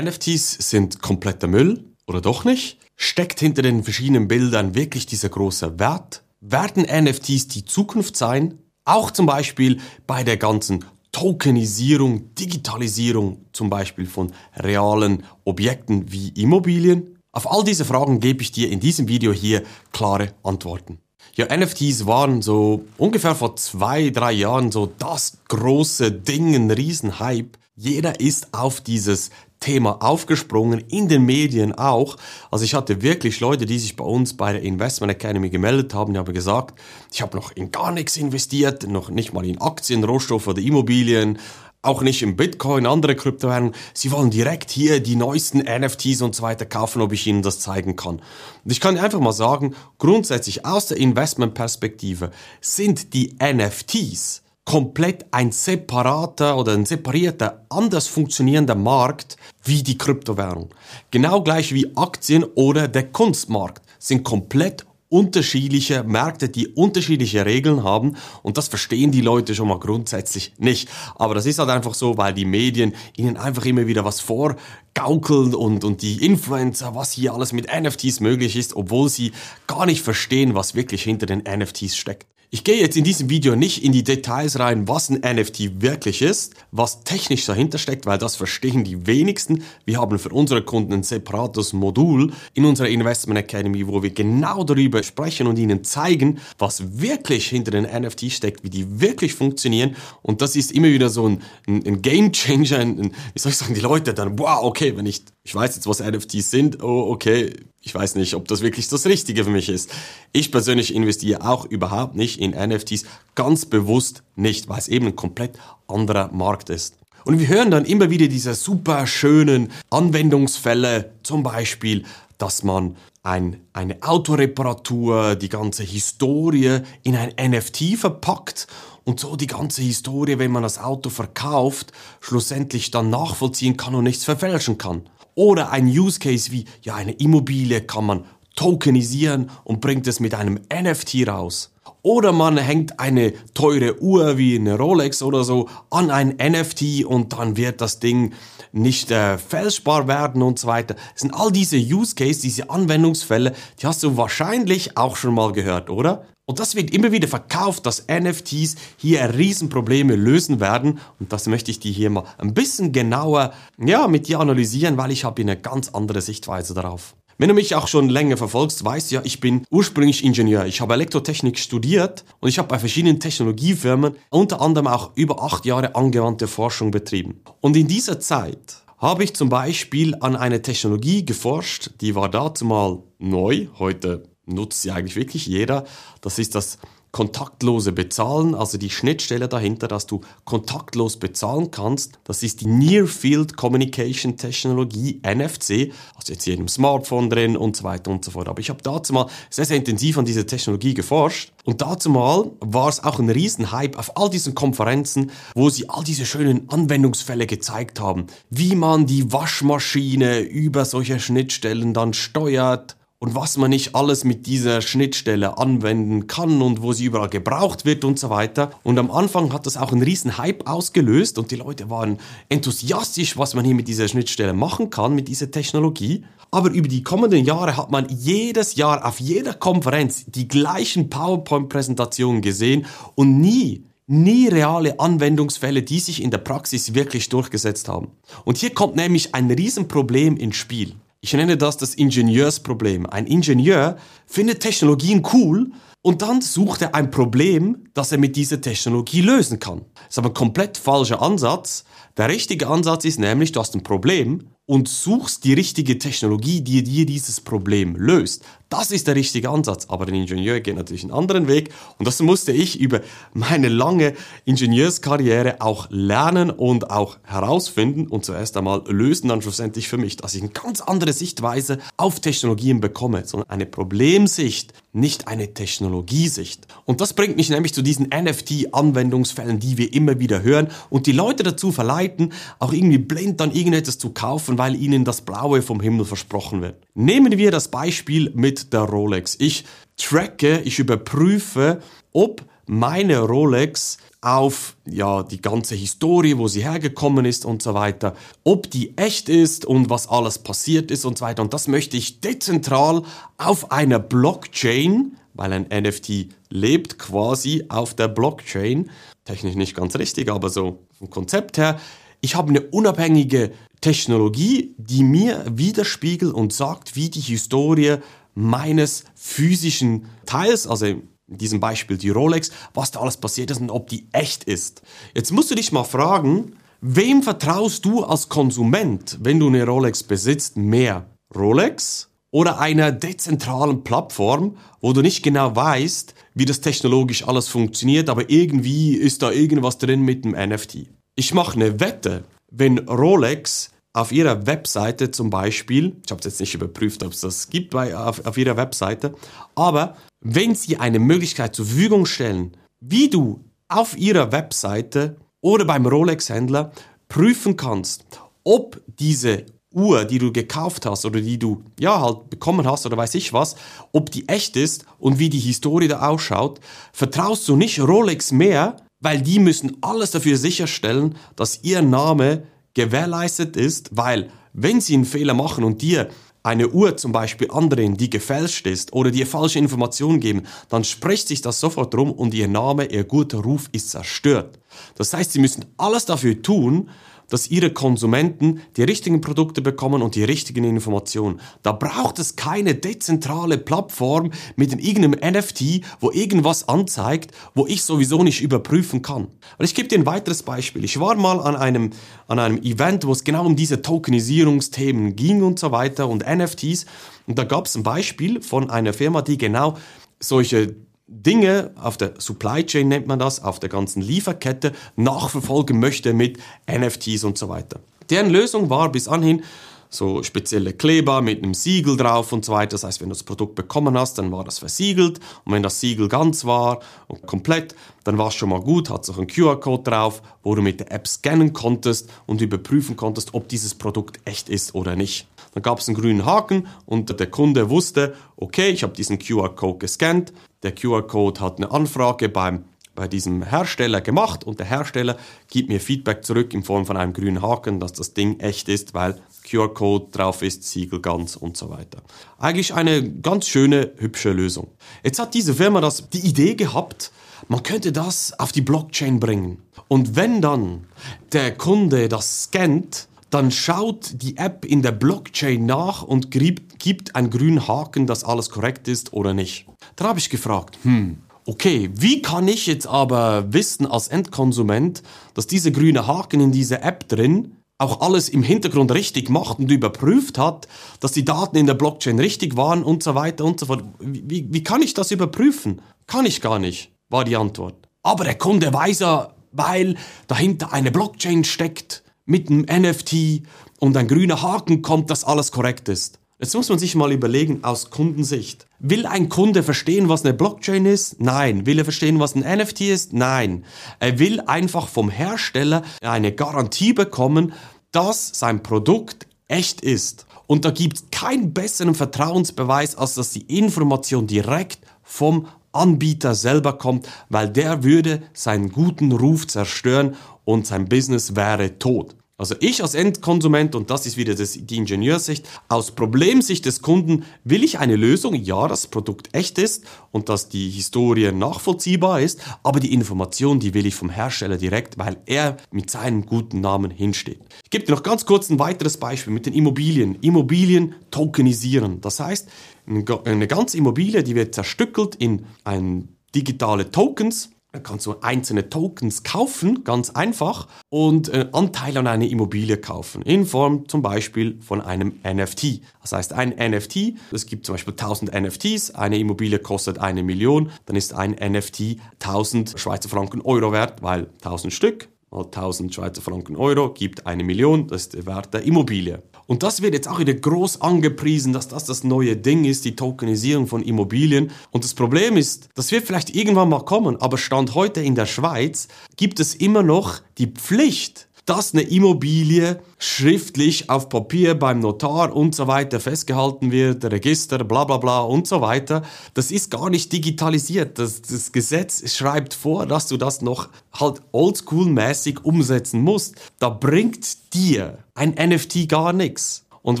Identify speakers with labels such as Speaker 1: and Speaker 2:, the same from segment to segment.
Speaker 1: NFTs sind kompletter Müll oder doch nicht? Steckt hinter den verschiedenen Bildern wirklich dieser große Wert? Werden NFTs die Zukunft sein? Auch zum Beispiel bei der ganzen Tokenisierung, Digitalisierung zum Beispiel von realen Objekten wie Immobilien? Auf all diese Fragen gebe ich dir in diesem Video hier klare Antworten. Ja, NFTs waren so ungefähr vor zwei, drei Jahren so das große Ding, ein Riesenhype. Jeder ist auf dieses Thema aufgesprungen, in den Medien auch. Also ich hatte wirklich Leute, die sich bei uns bei der Investment Academy gemeldet haben, die haben gesagt, ich habe noch in gar nichts investiert, noch nicht mal in Aktien, Rohstoffe oder Immobilien, auch nicht in Bitcoin, andere Kryptowährungen. Sie wollen direkt hier die neuesten NFTs und so weiter kaufen, ob ich ihnen das zeigen kann. Und ich kann einfach mal sagen, grundsätzlich aus der Investmentperspektive sind die NFTs komplett ein separater oder ein separierter, anders funktionierender Markt wie die Kryptowährung. Genau gleich wie Aktien oder der Kunstmarkt sind komplett unterschiedliche Märkte, die unterschiedliche Regeln haben und das verstehen die Leute schon mal grundsätzlich nicht. Aber das ist halt einfach so, weil die Medien ihnen einfach immer wieder was vorgaukeln und, und die Influencer, was hier alles mit NFTs möglich ist, obwohl sie gar nicht verstehen, was wirklich hinter den NFTs steckt. Ich gehe jetzt in diesem Video nicht in die Details rein, was ein NFT wirklich ist, was technisch dahinter steckt, weil das verstehen die wenigsten. Wir haben für unsere Kunden ein separates Modul in unserer Investment Academy, wo wir genau darüber sprechen und ihnen zeigen, was wirklich hinter den NFT steckt, wie die wirklich funktionieren. Und das ist immer wieder so ein, ein, Game Changer, ein, wie soll ich sagen, die Leute dann, wow, okay, wenn ich, ich weiß jetzt, was NFTs sind, oh, okay, ich weiß nicht, ob das wirklich das Richtige für mich ist. Ich persönlich investiere auch überhaupt nicht in NFTs, ganz bewusst nicht, weil es eben ein komplett anderer Markt ist. Und wir hören dann immer wieder diese super schönen Anwendungsfälle, zum Beispiel, dass man ein, eine Autoreparatur, die ganze Historie in ein NFT verpackt und so die ganze Historie, wenn man das Auto verkauft, schlussendlich dann nachvollziehen kann und nichts verfälschen kann. Oder ein Use Case wie, ja, eine Immobilie kann man tokenisieren und bringt es mit einem NFT raus. Oder man hängt eine teure Uhr wie eine Rolex oder so an ein NFT und dann wird das Ding nicht äh, fälschbar werden und so weiter. Das sind all diese Use Case, diese Anwendungsfälle, die hast du wahrscheinlich auch schon mal gehört, oder? Und das wird immer wieder verkauft, dass NFTs hier Riesenprobleme lösen werden. Und das möchte ich dir hier mal ein bisschen genauer, ja, mit dir analysieren, weil ich habe eine ganz andere Sichtweise darauf. Wenn du mich auch schon länger verfolgst, weißt ja, ich bin ursprünglich Ingenieur. Ich habe Elektrotechnik studiert und ich habe bei verschiedenen Technologiefirmen unter anderem auch über acht Jahre angewandte Forschung betrieben. Und in dieser Zeit habe ich zum Beispiel an eine Technologie geforscht, die war dazu mal neu, heute nutzt sie eigentlich wirklich jeder. Das ist das kontaktlose Bezahlen, also die Schnittstelle dahinter, dass du kontaktlos bezahlen kannst. Das ist die Near Field Communication Technologie, NFC, also jetzt hier einem Smartphone drin und so weiter und so fort. Aber ich habe dazu mal sehr, sehr intensiv an dieser Technologie geforscht und dazu mal war es auch ein Riesenhype auf all diesen Konferenzen, wo sie all diese schönen Anwendungsfälle gezeigt haben, wie man die Waschmaschine über solche Schnittstellen dann steuert und was man nicht alles mit dieser Schnittstelle anwenden kann und wo sie überall gebraucht wird und so weiter. Und am Anfang hat das auch einen riesen Hype ausgelöst und die Leute waren enthusiastisch, was man hier mit dieser Schnittstelle machen kann, mit dieser Technologie. Aber über die kommenden Jahre hat man jedes Jahr auf jeder Konferenz die gleichen PowerPoint-Präsentationen gesehen und nie nie reale Anwendungsfälle, die sich in der Praxis wirklich durchgesetzt haben. Und hier kommt nämlich ein Riesenproblem ins Spiel. Ich nenne das das Ingenieursproblem. Ein Ingenieur findet Technologien cool und dann sucht er ein Problem, das er mit dieser Technologie lösen kann. Das ist aber ein komplett falscher Ansatz. Der richtige Ansatz ist nämlich, du hast ein Problem und suchst die richtige Technologie, die dir dieses Problem löst. Das ist der richtige Ansatz. Aber ein Ingenieur geht natürlich einen anderen Weg. Und das musste ich über meine lange Ingenieurskarriere auch lernen und auch herausfinden und zuerst einmal lösen dann schlussendlich für mich, dass ich eine ganz andere Sichtweise auf Technologien bekomme, sondern eine Problemsicht, nicht eine Technologiesicht. Und das bringt mich nämlich zu diesen NFT-Anwendungsfällen, die wir immer wieder hören und die Leute dazu verleiten, auch irgendwie blind dann irgendetwas zu kaufen, weil ihnen das Blaue vom Himmel versprochen wird. Nehmen wir das Beispiel mit der Rolex. Ich tracke, ich überprüfe, ob meine Rolex auf ja die ganze Historie, wo sie hergekommen ist und so weiter, ob die echt ist und was alles passiert ist und so weiter. Und das möchte ich dezentral auf einer Blockchain, weil ein NFT lebt quasi auf der Blockchain, technisch nicht ganz richtig, aber so vom Konzept her. Ich habe eine unabhängige Technologie, die mir widerspiegelt und sagt, wie die Historie meines physischen Teils, also in diesem Beispiel die Rolex, was da alles passiert ist und ob die echt ist. Jetzt musst du dich mal fragen, wem vertraust du als Konsument, wenn du eine Rolex besitzt, mehr? Rolex oder einer dezentralen Plattform, wo du nicht genau weißt, wie das technologisch alles funktioniert, aber irgendwie ist da irgendwas drin mit dem NFT. Ich mache eine Wette, wenn Rolex auf ihrer Webseite zum Beispiel, ich habe es jetzt nicht überprüft, ob es das gibt bei, auf, auf ihrer Webseite, aber wenn sie eine Möglichkeit zur Verfügung stellen, wie du auf ihrer Webseite oder beim Rolex-Händler prüfen kannst, ob diese Uhr, die du gekauft hast oder die du ja halt bekommen hast oder weiß ich was, ob die echt ist und wie die Historie da ausschaut, vertraust du nicht Rolex mehr, weil die müssen alles dafür sicherstellen, dass ihr Name gewährleistet ist, weil wenn sie einen Fehler machen und dir eine Uhr zum Beispiel andrehen, die gefälscht ist oder dir falsche Informationen geben, dann spricht sich das sofort rum und ihr Name, ihr guter Ruf ist zerstört. Das heißt, sie müssen alles dafür tun, dass ihre Konsumenten die richtigen Produkte bekommen und die richtigen Informationen. Da braucht es keine dezentrale Plattform mit irgendeinem NFT, wo irgendwas anzeigt, wo ich sowieso nicht überprüfen kann. Und ich gebe dir ein weiteres Beispiel. Ich war mal an einem, an einem Event, wo es genau um diese Tokenisierungsthemen ging und so weiter und NFTs. Und da gab es ein Beispiel von einer Firma, die genau solche Dinge auf der Supply Chain nennt man das, auf der ganzen Lieferkette nachverfolgen möchte mit NFTs und so weiter. Deren Lösung war bis anhin so spezielle Kleber mit einem Siegel drauf und so weiter. Das heißt, wenn du das Produkt bekommen hast, dann war das versiegelt und wenn das Siegel ganz war und komplett, dann war es schon mal gut, hat auch einen QR-Code drauf, wo du mit der App scannen konntest und überprüfen konntest, ob dieses Produkt echt ist oder nicht. Dann gab es einen grünen Haken und der Kunde wusste, okay, ich habe diesen QR-Code gescannt, der QR-Code hat eine Anfrage beim, bei diesem Hersteller gemacht und der Hersteller gibt mir Feedback zurück in Form von einem grünen Haken, dass das Ding echt ist, weil QR-Code drauf ist, Siegel ganz und so weiter. Eigentlich eine ganz schöne, hübsche Lösung. Jetzt hat diese Firma das, die Idee gehabt, man könnte das auf die Blockchain bringen. Und wenn dann der Kunde das scannt, dann schaut die App in der Blockchain nach und gibt, einen grünen Haken, dass alles korrekt ist oder nicht. Dann habe ich gefragt, hm, okay, wie kann ich jetzt aber wissen als Endkonsument, dass dieser grüne Haken in dieser App drin auch alles im Hintergrund richtig macht und überprüft hat, dass die Daten in der Blockchain richtig waren und so weiter und so fort. Wie, wie kann ich das überprüfen? Kann ich gar nicht, war die Antwort. Aber der Kunde weiß ja, weil dahinter eine Blockchain steckt mit einem NFT und ein grüner Haken kommt, dass alles korrekt ist. Jetzt muss man sich mal überlegen aus Kundensicht. Will ein Kunde verstehen, was eine Blockchain ist? Nein. Will er verstehen, was ein NFT ist? Nein. Er will einfach vom Hersteller eine Garantie bekommen, dass sein Produkt echt ist. Und da gibt es keinen besseren Vertrauensbeweis, als dass die Information direkt vom Anbieter selber kommt, weil der würde seinen guten Ruf zerstören und sein Business wäre tot. Also ich als Endkonsument, und das ist wieder das, die Ingenieursicht, aus Problemsicht des Kunden will ich eine Lösung, ja, das Produkt echt ist und dass die Historie nachvollziehbar ist, aber die Information, die will ich vom Hersteller direkt, weil er mit seinem guten Namen hinsteht. Ich gebe dir noch ganz kurz ein weiteres Beispiel mit den Immobilien. Immobilien tokenisieren. Das heißt, eine ganze Immobilie, die wird zerstückelt in ein digitale Tokens dann kannst du einzelne Tokens kaufen, ganz einfach, und äh, Anteil an einer Immobilie kaufen, in Form zum Beispiel von einem NFT. Das heißt, ein NFT, es gibt zum Beispiel 1000 NFTs, eine Immobilie kostet eine Million, dann ist ein NFT 1000 Schweizer Franken Euro wert, weil 1000 Stück mal 1000 Schweizer Franken Euro gibt eine Million, das ist der Wert der Immobilie. Und das wird jetzt auch wieder groß angepriesen, dass das das neue Ding ist, die Tokenisierung von Immobilien. Und das Problem ist, das wird vielleicht irgendwann mal kommen, aber Stand heute in der Schweiz gibt es immer noch die Pflicht, dass eine Immobilie schriftlich auf Papier beim Notar und so weiter festgehalten wird, Register, bla bla bla und so weiter. Das ist gar nicht digitalisiert. Das, das Gesetz schreibt vor, dass du das noch halt oldschool-mäßig umsetzen musst. Da bringt dir ein NFT gar nichts. Und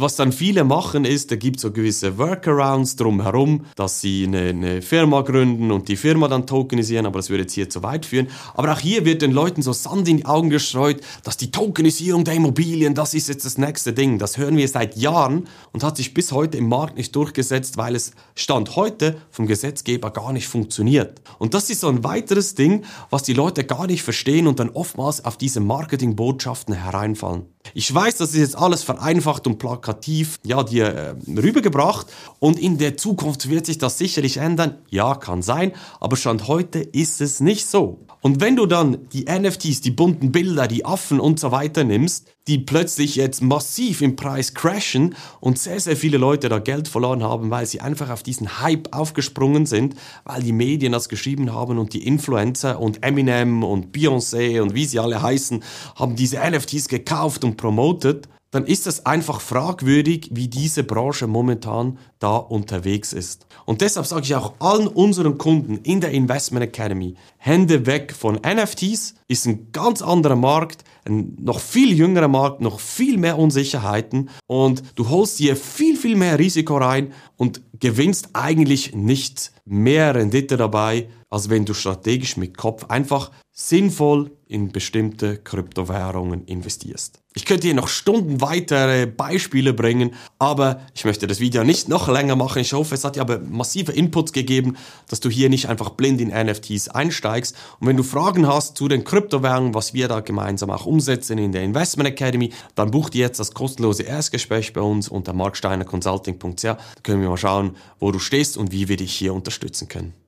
Speaker 1: was dann viele machen ist, da gibt es so gewisse Workarounds drumherum, dass sie eine, eine, Firma gründen und die Firma dann tokenisieren, aber das würde jetzt hier zu weit führen. Aber auch hier wird den Leuten so Sand in die Augen gestreut, dass die Tokenisierung der Immobilien, das ist jetzt das nächste Ding. Das hören wir seit Jahren und hat sich bis heute im Markt nicht durchgesetzt, weil es Stand heute vom Gesetzgeber gar nicht funktioniert. Und das ist so ein weiteres Ding, was die Leute gar nicht verstehen und dann oftmals auf diese Marketingbotschaften hereinfallen. Ich weiß, das ist jetzt alles vereinfacht und plakativ, ja, dir äh, rübergebracht und in der Zukunft wird sich das sicherlich ändern. Ja, kann sein, aber Stand heute ist es nicht so. Und wenn du dann die NFTs, die bunten Bilder, die Affen und so weiter nimmst, die plötzlich jetzt massiv im Preis crashen und sehr, sehr viele Leute da Geld verloren haben, weil sie einfach auf diesen Hype aufgesprungen sind, weil die Medien das geschrieben haben und die Influencer und Eminem und Beyoncé und wie sie alle heißen, haben diese NFTs gekauft und promotet, dann ist es einfach fragwürdig, wie diese Branche momentan da unterwegs ist. Und deshalb sage ich auch allen unseren Kunden in der Investment Academy, Hände weg von NFTs, ist ein ganz anderer Markt, ein noch viel jüngerer Markt, noch viel mehr Unsicherheiten und du holst dir viel, viel mehr Risiko rein und gewinnst eigentlich nicht mehr Rendite dabei, als wenn du strategisch mit Kopf einfach sinnvoll in bestimmte Kryptowährungen investierst. Ich könnte hier noch Stunden weitere Beispiele bringen, aber ich möchte das Video nicht noch länger machen. Ich hoffe, es hat dir aber massive Inputs gegeben, dass du hier nicht einfach blind in NFTs einsteigst. Und wenn du Fragen hast zu den Kryptowährungen, was wir da gemeinsam auch umsetzen in der Investment Academy, dann buch dir jetzt das kostenlose Erstgespräch bei uns unter marksteinerconsulting.ch. Da können wir mal schauen, wo du stehst und wie wir dich hier unterstützen können.